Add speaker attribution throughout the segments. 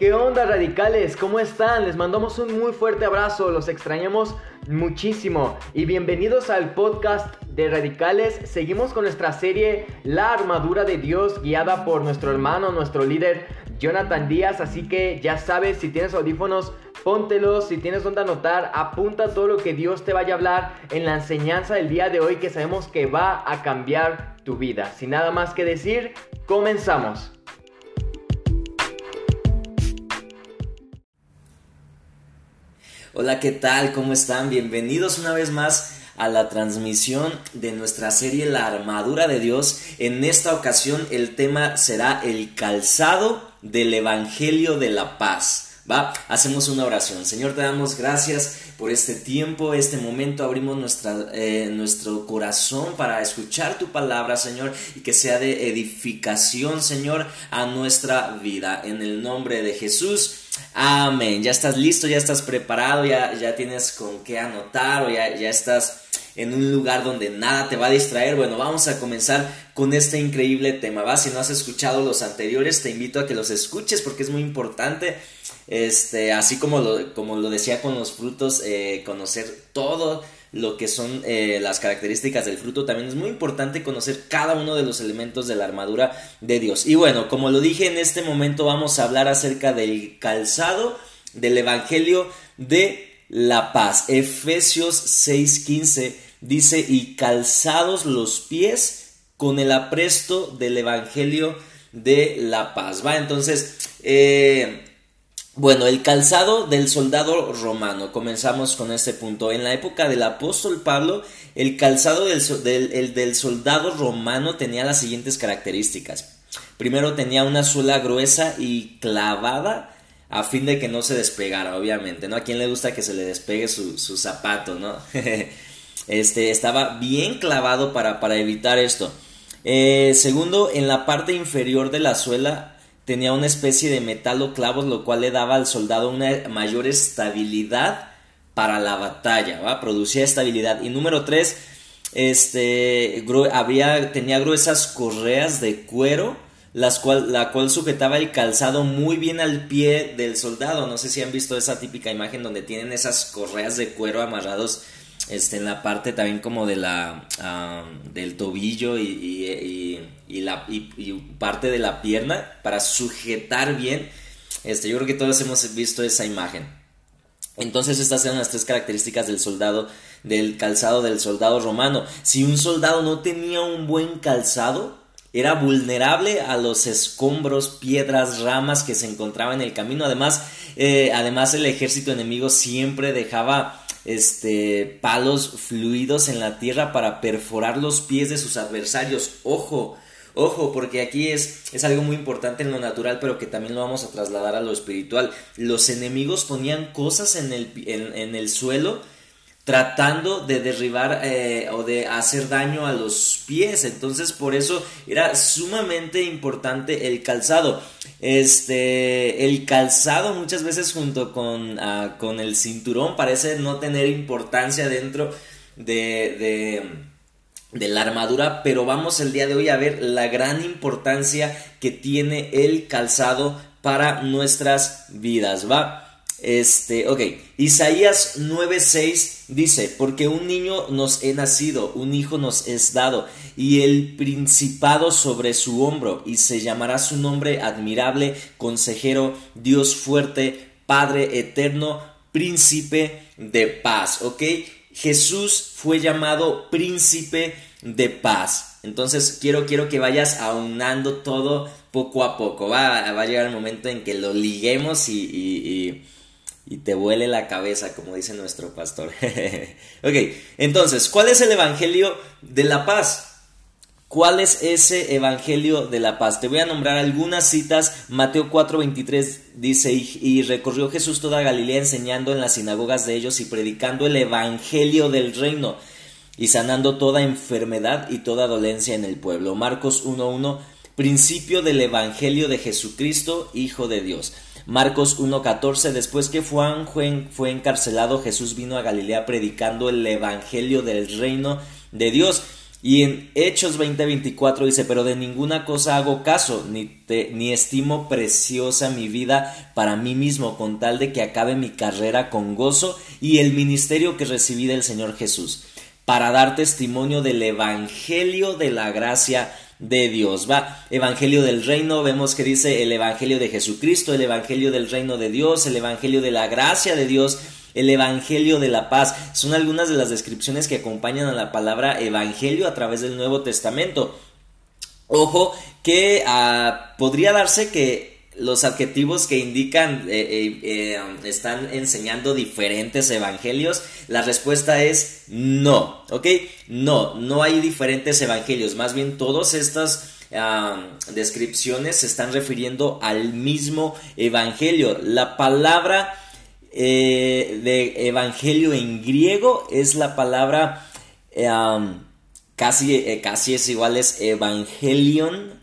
Speaker 1: ¿Qué onda radicales? ¿Cómo están? Les mandamos un muy fuerte abrazo, los extrañamos muchísimo y bienvenidos al podcast de radicales. Seguimos con nuestra serie La armadura de Dios guiada por nuestro hermano, nuestro líder Jonathan Díaz, así que ya sabes, si tienes audífonos, póntelos, si tienes donde anotar, apunta todo lo que Dios te vaya a hablar en la enseñanza del día de hoy que sabemos que va a cambiar tu vida. Sin nada más que decir, comenzamos.
Speaker 2: Hola, ¿qué tal? ¿Cómo están? Bienvenidos una vez más a la transmisión de nuestra serie La armadura de Dios. En esta ocasión el tema será el calzado del Evangelio de la Paz. Va, hacemos una oración. Señor, te damos gracias por este tiempo, este momento. Abrimos eh, nuestro corazón para escuchar tu palabra, Señor, y que sea de edificación, Señor, a nuestra vida. En el nombre de Jesús. Amén. Ya estás listo, ya estás preparado, ya, ya tienes con qué anotar o ya, ya estás en un lugar donde nada te va a distraer. Bueno, vamos a comenzar con este increíble tema. ¿va? Si no has escuchado los anteriores, te invito a que los escuches porque es muy importante. Este, así como lo, como lo decía con los frutos, eh, conocer todo lo que son eh, las características del fruto, también es muy importante conocer cada uno de los elementos de la armadura de Dios. Y bueno, como lo dije en este momento, vamos a hablar acerca del calzado del Evangelio de la paz. Efesios 6:15 dice, y calzados los pies con el apresto del Evangelio de la paz. Va, entonces, eh, bueno, el calzado del soldado romano. Comenzamos con este punto. En la época del apóstol Pablo, el calzado del, del soldado romano tenía las siguientes características. Primero tenía una suela gruesa y clavada a fin de que no se despegara, obviamente, ¿no? A quién le gusta que se le despegue su, zapato, ¿no? este, estaba bien clavado para, para evitar esto. Eh, segundo, en la parte inferior de la suela tenía una especie de metal o clavos, lo cual le daba al soldado una mayor estabilidad para la batalla, ¿va? Producía estabilidad. Y número tres, este, había, tenía gruesas correas de cuero las cual, la cual sujetaba el calzado muy bien al pie del soldado. No sé si han visto esa típica imagen donde tienen esas correas de cuero amarrados este, en la parte también como de la, del tobillo y, y, la, y, parte de la pierna para sujetar bien. Este, yo creo que todos hemos visto esa imagen. Entonces estas eran las tres características del soldado, del calzado del soldado romano. Si un soldado no tenía un buen calzado, era vulnerable a los escombros, piedras, ramas que se encontraban en el camino. Además, eh, además el ejército enemigo siempre dejaba este, palos fluidos en la tierra para perforar los pies de sus adversarios. Ojo, ojo, porque aquí es, es algo muy importante en lo natural, pero que también lo vamos a trasladar a lo espiritual. Los enemigos ponían cosas en el, en el suelo tratando de derribar eh, o de hacer daño a los pies. Entonces, por eso era sumamente importante el calzado. Este, el calzado muchas veces junto con, ah, con el cinturón parece no tener importancia dentro de, de, de la armadura, pero vamos el día de hoy a ver la gran importancia que tiene el calzado para nuestras vidas, ¿va? Este, ok, Isaías 9:6 dice, porque un niño nos he nacido, un hijo nos es dado, y el principado sobre su hombro, y se llamará su nombre admirable, consejero, Dios fuerte, Padre eterno, príncipe de paz, ok. Jesús fue llamado príncipe de paz. Entonces quiero, quiero que vayas aunando todo poco a poco. Va, va a llegar el momento en que lo liguemos y y te vuele la cabeza, como dice nuestro pastor. ok, entonces, ¿cuál es el Evangelio de la paz? ¿Cuál es ese Evangelio de la paz? Te voy a nombrar algunas citas. Mateo 4:23 dice, y, recorrió Jesús toda Galilea enseñando en las sinagogas de ellos y predicando el Evangelio del reino y sanando toda enfermedad y toda dolencia en el pueblo. Marcos 1:1, principio del Evangelio de Jesucristo, Hijo de Dios. Marcos 1.14, después que Juan fue encarcelado, Jesús vino a Galilea predicando el Evangelio del reino de Dios. Y en Hechos 20:24 dice, pero de ninguna cosa hago caso, ni, ni estimo preciosa mi vida para mí mismo, con tal de que acabe mi carrera con gozo y el ministerio que recibí del Señor Jesús, para dar testimonio del Evangelio de la gracia de Dios. Va, Evangelio del Reino, vemos que dice el Evangelio de Jesucristo, el Evangelio del Reino de Dios, el Evangelio de la gracia de Dios el Evangelio de la paz. Son algunas de las descripciones que acompañan a la palabra Evangelio a través del Nuevo Testamento. Ojo que ah, podría darse que los adjetivos que indican eh, eh, eh, están enseñando diferentes evangelios? La respuesta es no, ¿ok? No, no hay diferentes evangelios, más bien todas estas descripciones se están refiriendo al mismo evangelio. La palabra de evangelio en griego es la palabra casi, casi es igual, es evangelion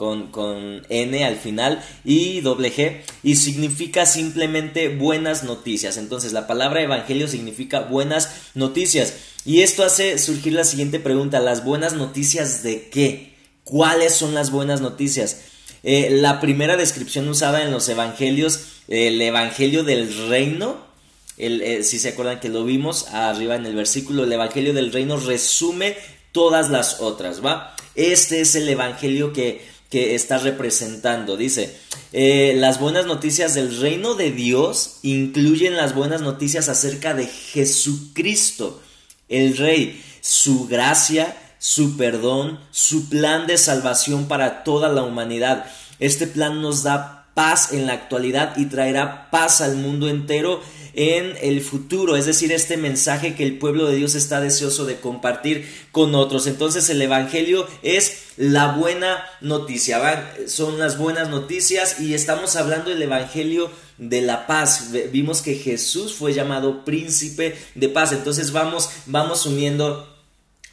Speaker 2: con, con, N al final y doble G y significa simplemente buenas noticias. Entonces la palabra evangelio significa buenas noticias y esto hace surgir la siguiente pregunta, ¿las buenas noticias de qué? ¿Cuáles son las buenas noticias? la primera descripción usada en los evangelios el Evangelio del Reino, eh, si se acuerdan que lo vimos arriba en el versículo, el Evangelio del Reino resume todas las otras, ¿va? Este es el Evangelio que, que está representando. Dice, eh, las buenas noticias del reino de Dios incluyen las buenas noticias acerca de Jesucristo, el Rey, su gracia, su perdón, su plan de salvación para toda la humanidad. Este plan nos da paz en la actualidad y traerá paz al mundo entero en el futuro, es decir, este mensaje que el pueblo de Dios está deseoso de compartir con otros. Entonces el Evangelio es la buena noticia, son las buenas noticias y estamos hablando del Evangelio de la paz. Vimos que Jesús fue llamado príncipe de paz, entonces vamos, vamos uniendo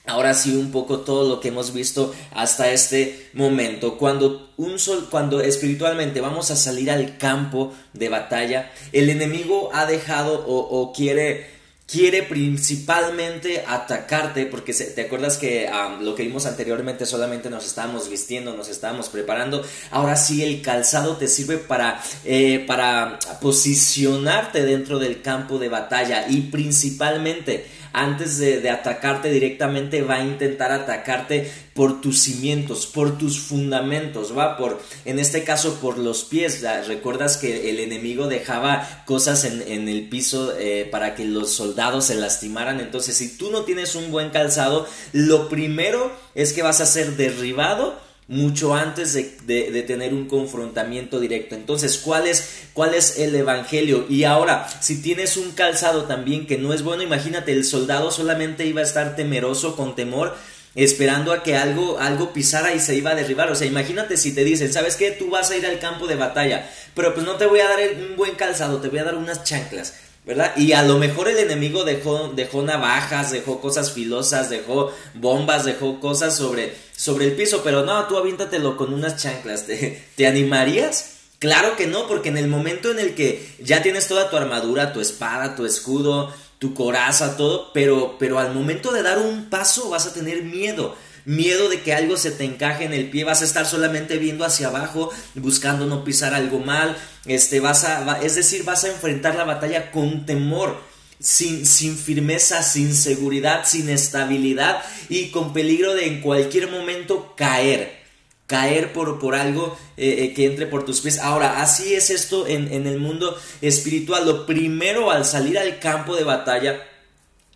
Speaker 2: ahora sí un poco todo lo que hemos visto hasta este momento. Cuando un sol, cuando espiritualmente vamos a salir al campo de batalla, el enemigo ha dejado o, quiere quiere principalmente atacarte porque te acuerdas que lo que vimos anteriormente solamente nos estábamos vistiendo, nos estábamos preparando. Ahora sí el calzado te sirve para, eh, para posicionarte dentro del campo de batalla y principalmente antes de, atacarte directamente, va a intentar atacarte por tus cimientos, por tus fundamentos, va por, en este caso, por los pies. Recuerdas que el enemigo dejaba cosas en, el piso eh, para que los soldados se lastimaran. Entonces, si tú no tienes un buen calzado, lo primero es que vas a ser derribado mucho antes de, tener un confrontamiento directo. Entonces, ¿cuál es, ¿cuál es el Evangelio? Y ahora, si tienes un calzado también que no es bueno, imagínate, el soldado solamente iba a estar temeroso, con temor, esperando a que algo, algo pisara y se iba a derribar. O sea, imagínate si te dicen, ¿sabes qué? Tú vas a ir al campo de batalla, pero pues no te voy a dar un buen calzado, te voy a dar unas chanclas. ¿verdad? Y a lo mejor el enemigo dejó, dejó navajas, dejó cosas filosas, dejó bombas, dejó cosas sobre, sobre el piso, pero no, tú aviéntatelo con unas chanclas, ¿te, ¿te animarías? Claro que no, porque en el momento en el que ya tienes toda tu armadura, tu espada, tu escudo, tu coraza, todo, pero, pero al momento de dar un paso vas a tener miedo miedo de que algo se te encaje en el pie, vas a estar solamente viendo hacia abajo, buscando no pisar algo mal, este, vas a, es decir, vas a enfrentar la batalla con temor. Sin, sin, firmeza, sin seguridad, sin estabilidad y con peligro de en cualquier momento caer, caer por, por algo eh, eh, que entre por tus pies. Ahora, así es esto en, en el mundo espiritual. Lo primero al salir al campo de batalla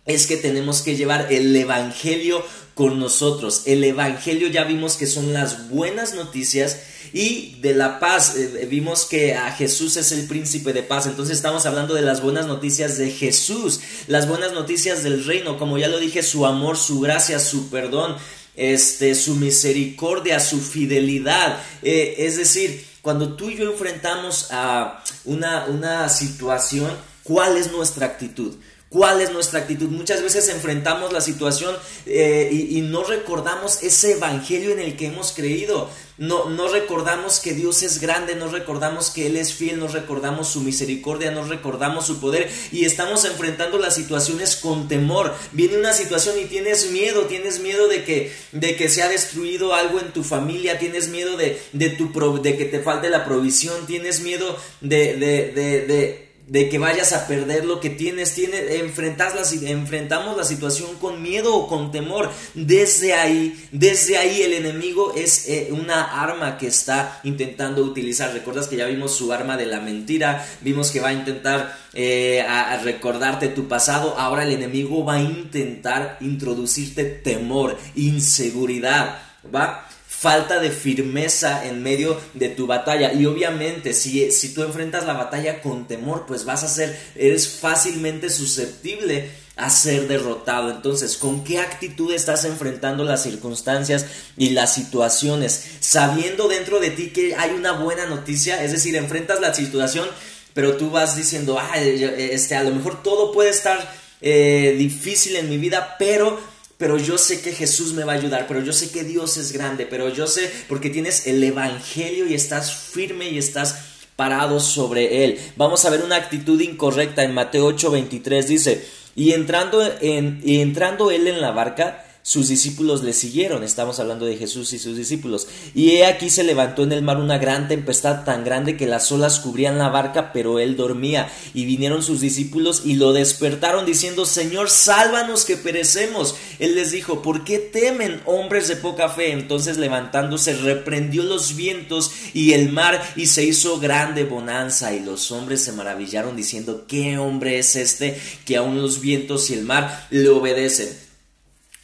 Speaker 2: es que tenemos que llevar el Evangelio con nosotros. El Evangelio ya vimos que son las buenas noticias y de la paz. Eh, vimos que a Jesús es el príncipe de paz. Entonces estamos hablando de las buenas noticias de Jesús, las buenas noticias del reino. Como ya lo dije, su amor, su gracia, su perdón, este, su misericordia, su fidelidad. Eh, es decir, cuando tú y yo enfrentamos a una, una situación, ¿cuál es nuestra actitud? ¿Cuál es nuestra actitud? Muchas veces enfrentamos la situación eh, y, no recordamos ese evangelio en el que hemos creído. No, no recordamos que Dios es grande, no recordamos que Él es fiel, no recordamos su misericordia, no recordamos su poder y estamos enfrentando las situaciones con temor. Viene una situación y tienes miedo, tienes miedo de que, de que se ha destruido algo en tu familia, tienes miedo de, de, tu, de que te falte la provisión, tienes miedo de, de de que vayas a perder lo que tienes, tiene, enfrentas la, enfrentamos la situación con miedo o con temor. Desde ahí, desde ahí el enemigo es eh, una arma que está intentando utilizar. Recuerdas que ya vimos su arma de la mentira, vimos que va a intentar eh, recordarte tu pasado, ahora el enemigo va a intentar introducirte temor, inseguridad, ¿va? Falta de firmeza en medio de tu batalla. Y obviamente, si, si tú enfrentas la batalla con temor, pues vas a ser, eres fácilmente susceptible a ser derrotado. Entonces, ¿con qué actitud estás enfrentando las circunstancias y las situaciones? Sabiendo dentro de ti que hay una buena noticia, es decir, enfrentas la situación, pero tú vas diciendo, ah, este, a lo mejor todo puede estar eh, difícil en mi vida, pero pero yo sé que Jesús me va a ayudar, pero yo sé que Dios es grande, pero yo sé porque tienes el Evangelio y estás firme y estás parado sobre él. Vamos a ver una actitud incorrecta en Mateo 8:23 dice, y entrando, en, y entrando él en la barca, sus discípulos le siguieron, estamos hablando de Jesús y sus discípulos. Y he aquí se levantó en el mar una gran tempestad tan grande que las olas cubrían la barca, pero él dormía. Y vinieron sus discípulos y lo despertaron diciendo, Señor, sálvanos que perecemos. Él les dijo, ¿por qué temen hombres de poca fe? Entonces levantándose reprendió los vientos y el mar y se hizo grande bonanza. Y los hombres se maravillaron diciendo, ¿qué hombre es este que aun los vientos y el mar le obedecen?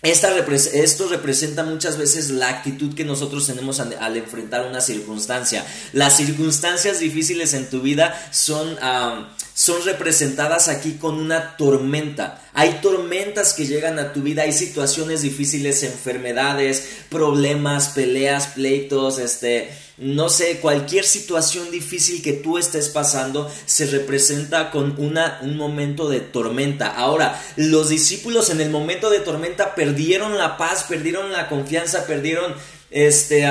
Speaker 2: Esto representa muchas veces la actitud que nosotros tenemos al, enfrentar una circunstancia. Las circunstancias difíciles en tu vida son, son representadas aquí con una tormenta. Hay tormentas que llegan a tu vida, hay situaciones difíciles, enfermedades, problemas, peleas, pleitos, este, no sé, cualquier situación difícil que tú estés pasando se representa con una, un momento de tormenta. Ahora, los discípulos en el momento de tormenta perdieron la paz, perdieron la confianza, perdieron este,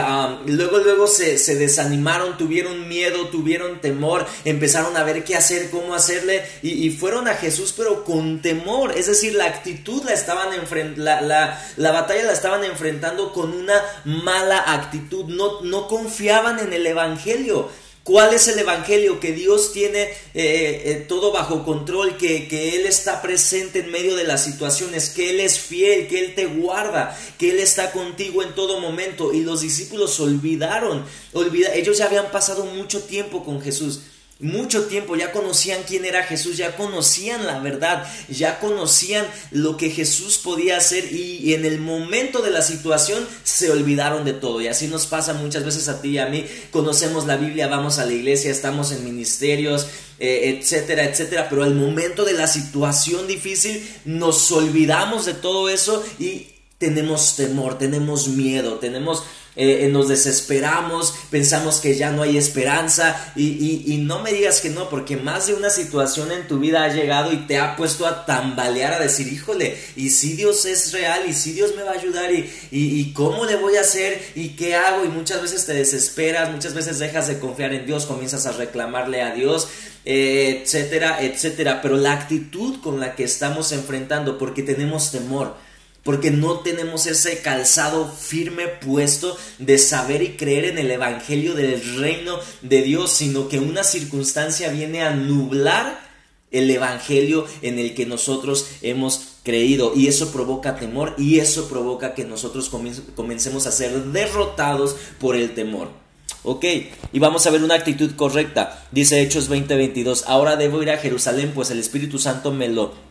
Speaker 2: luego, luego se, desanimaron, tuvieron miedo, tuvieron temor, empezaron a ver qué hacer, cómo hacerle, y, fueron a Jesús, pero con temor. Es decir, la actitud la estaban la, la, la, batalla la estaban enfrentando con una mala actitud. No, no confiaban en el Evangelio. ¿Cuál es el Evangelio? Que Dios tiene eh, eh, todo bajo control, que, que, Él está presente en medio de las situaciones, que Él es fiel, que Él te guarda, que Él está contigo en todo momento. Y los discípulos olvidaron, olvida, ellos ya habían pasado mucho tiempo con Jesús mucho tiempo, ya conocían quién era Jesús, ya conocían la verdad, ya conocían lo que Jesús podía hacer y, en el momento de la situación se olvidaron de todo. Y así nos pasa muchas veces a ti y a mí. Conocemos la Biblia, vamos a la iglesia, estamos en ministerios, eh, etcétera, etcétera, pero al momento de la situación difícil nos olvidamos de todo eso y tenemos temor, tenemos miedo, tenemos eh, eh, nos desesperamos, pensamos que ya no hay esperanza y, y, no me digas que no, porque más de una situación en tu vida ha llegado y te ha puesto a tambalear, a decir, híjole, y si Dios es real y si Dios me va a ayudar y, y cómo le voy a hacer y qué hago y muchas veces te desesperas, muchas veces dejas de confiar en Dios, comienzas a reclamarle a Dios. Eh, etcétera, etcétera, pero la actitud con la que estamos enfrentando, porque tenemos temor, porque no tenemos ese calzado firme puesto de saber y creer en el Evangelio del reino de Dios, sino que una circunstancia viene a nublar el Evangelio en el que nosotros hemos creído y eso provoca temor y eso provoca que nosotros comencemos a ser derrotados por el temor. Ok, y vamos a ver una actitud correcta. Dice Hechos 20:22, ahora debo ir a Jerusalén, pues el Espíritu Santo me lo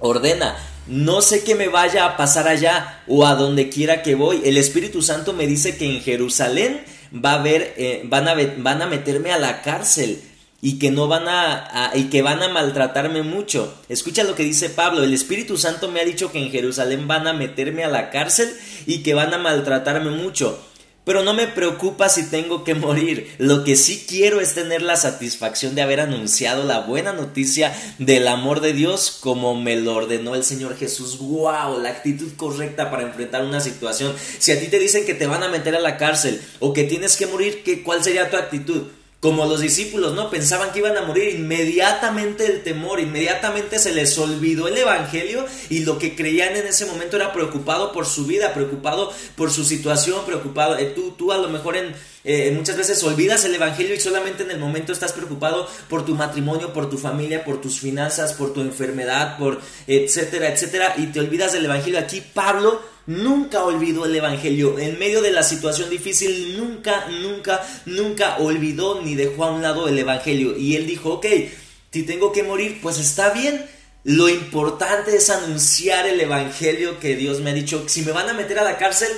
Speaker 2: ordena no sé qué me vaya a pasar allá o a donde quiera que voy. El Espíritu Santo me dice que en Jerusalén va a haber, eh, van, a, van a meterme a la cárcel y que no van a, y que van a maltratarme mucho. Escucha lo que dice Pablo, el Espíritu Santo me ha dicho que en Jerusalén van a meterme a la cárcel y que van a maltratarme mucho. Pero no me preocupa si tengo que morir. Lo que sí quiero es tener la satisfacción de haber anunciado la buena noticia del amor de Dios como me lo ordenó el Señor Jesús. ¡Wow! La actitud correcta para enfrentar una situación. Si a ti te dicen que te van a meter a la cárcel o que tienes que morir, ¿qué, ¿cuál sería tu actitud? Como los discípulos, ¿no? Pensaban que iban a morir inmediatamente el temor, inmediatamente se les olvidó el Evangelio y lo que creían en ese momento era preocupado por su vida, preocupado por su situación, preocupado. Eh, tú, tú a lo mejor en, eh, muchas veces olvidas el Evangelio y solamente en el momento estás preocupado por tu matrimonio, por tu familia, por tus finanzas, por tu enfermedad, por etcétera, etcétera, y te olvidas del Evangelio. Aquí Pablo nunca olvidó el Evangelio. En medio de la situación difícil, nunca, nunca, nunca olvidó ni dejó a un lado el Evangelio. Y él dijo, ok, si tengo que morir, pues está bien. Lo importante es anunciar el Evangelio que Dios me ha dicho. Si me van a meter a la cárcel,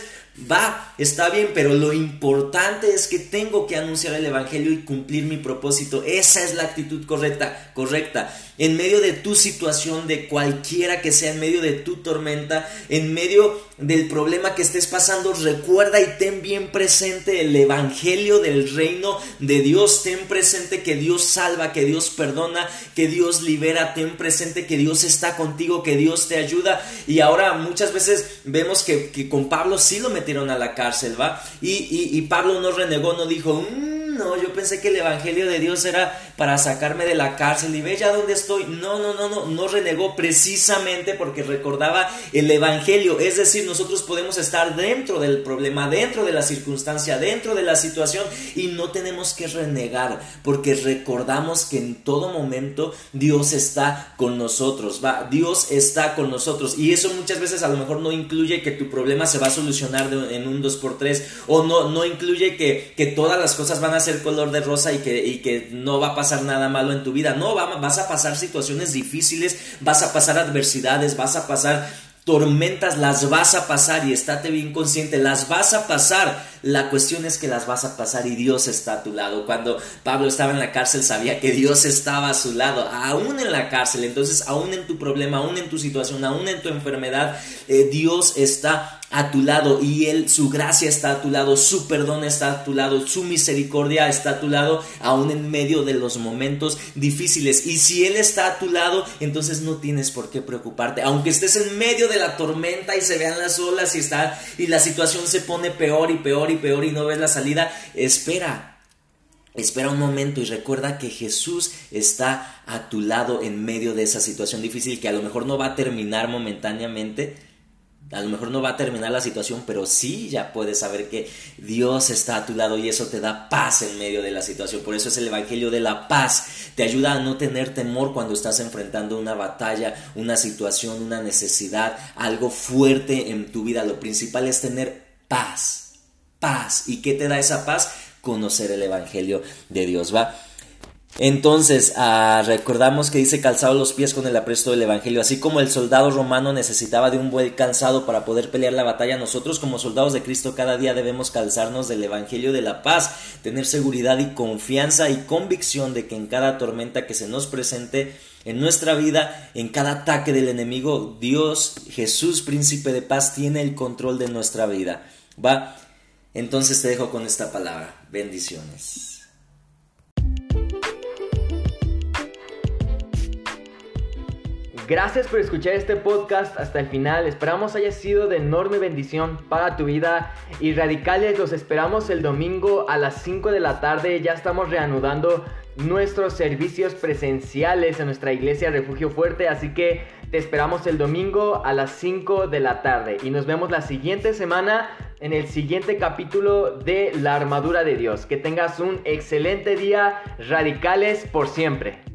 Speaker 2: va, está bien, pero lo importante es que tengo que anunciar el Evangelio y cumplir mi propósito. Esa es la actitud correcta, correcta en medio de tu situación, de cualquiera que sea, en medio de tu tormenta, en medio del problema que estés pasando, recuerda y ten bien presente el Evangelio del reino de Dios. Ten presente que Dios salva, que Dios perdona, que Dios libera. Ten presente que Dios está contigo, que Dios te ayuda. Y ahora muchas veces vemos que, con Pablo sí lo metieron a la cárcel, ¿va? Y, Pablo no renegó, no dijo... Mm, no, yo pensé que el Evangelio de Dios era para sacarme de la cárcel y ve ya dónde estoy. No, no, no, no, no renegó precisamente porque recordaba el Evangelio. Es decir, nosotros podemos estar dentro del problema, dentro de la circunstancia, dentro de la situación y no tenemos que renegar porque recordamos que en todo momento Dios está con nosotros, va, Dios está con nosotros y eso muchas veces a lo mejor no incluye que tu problema se va a solucionar en un 2x3 o no, no incluye que, que todas las cosas van a ser color de rosa y que, no va a pasar nada malo en tu vida. No, vas a pasar situaciones difíciles, vas a pasar adversidades, vas a pasar tormentas, las vas a pasar y estate bien consciente, las vas a pasar. La cuestión es que las vas a pasar y Dios está a tu lado. Cuando Pablo estaba en la cárcel sabía que Dios estaba a su lado, aún en la cárcel. Entonces, aún en tu problema, aún en tu situación, aún en tu enfermedad, eh, Dios está a tu lado y Él, su gracia está a tu lado, su perdón está a tu lado, su misericordia está a tu lado, aún en medio de los momentos difíciles. Y si Él está a tu lado, entonces no tienes por qué preocuparte. Aunque estés en medio de la tormenta y se vean las olas y, está, y la situación se pone peor y peor y peor y no ves la salida, espera. Espera un momento y recuerda que Jesús está a tu lado en medio de esa situación difícil que a lo mejor no va a terminar momentáneamente, a lo mejor no va a terminar la situación, pero sí ya puedes saber que Dios está a tu lado y eso te da paz en medio de la situación. Por eso es el Evangelio de la paz. Te ayuda a no tener temor cuando estás enfrentando una batalla, una situación, una necesidad, algo fuerte en tu vida. Lo principal es tener paz. Paz. ¿Y qué te da esa paz? Conocer el Evangelio de Dios. ¿Va? Entonces, ah, recordamos que dice calzado los pies con el apresto del Evangelio. Así como el soldado romano necesitaba de un buen calzado para poder pelear la batalla, nosotros como soldados de Cristo cada día debemos calzarnos del Evangelio de la paz, tener seguridad y confianza y convicción de que en cada tormenta que se nos presente en nuestra vida, en cada ataque del enemigo, Dios, Jesús, príncipe de paz, tiene el control de nuestra vida. ¿Va? Entonces te dejo con esta palabra. Bendiciones.
Speaker 1: Gracias por escuchar este podcast hasta el final. Esperamos haya sido de enorme bendición para tu vida. Y radicales, los esperamos el domingo a las 5 de la tarde. Ya estamos reanudando nuestros servicios presenciales en nuestra iglesia Refugio Fuerte. Así que te esperamos el domingo a las 5 de la tarde. Y nos vemos la siguiente semana en el siguiente capítulo de La Armadura de Dios. Que tengas un excelente día. Radicales por siempre.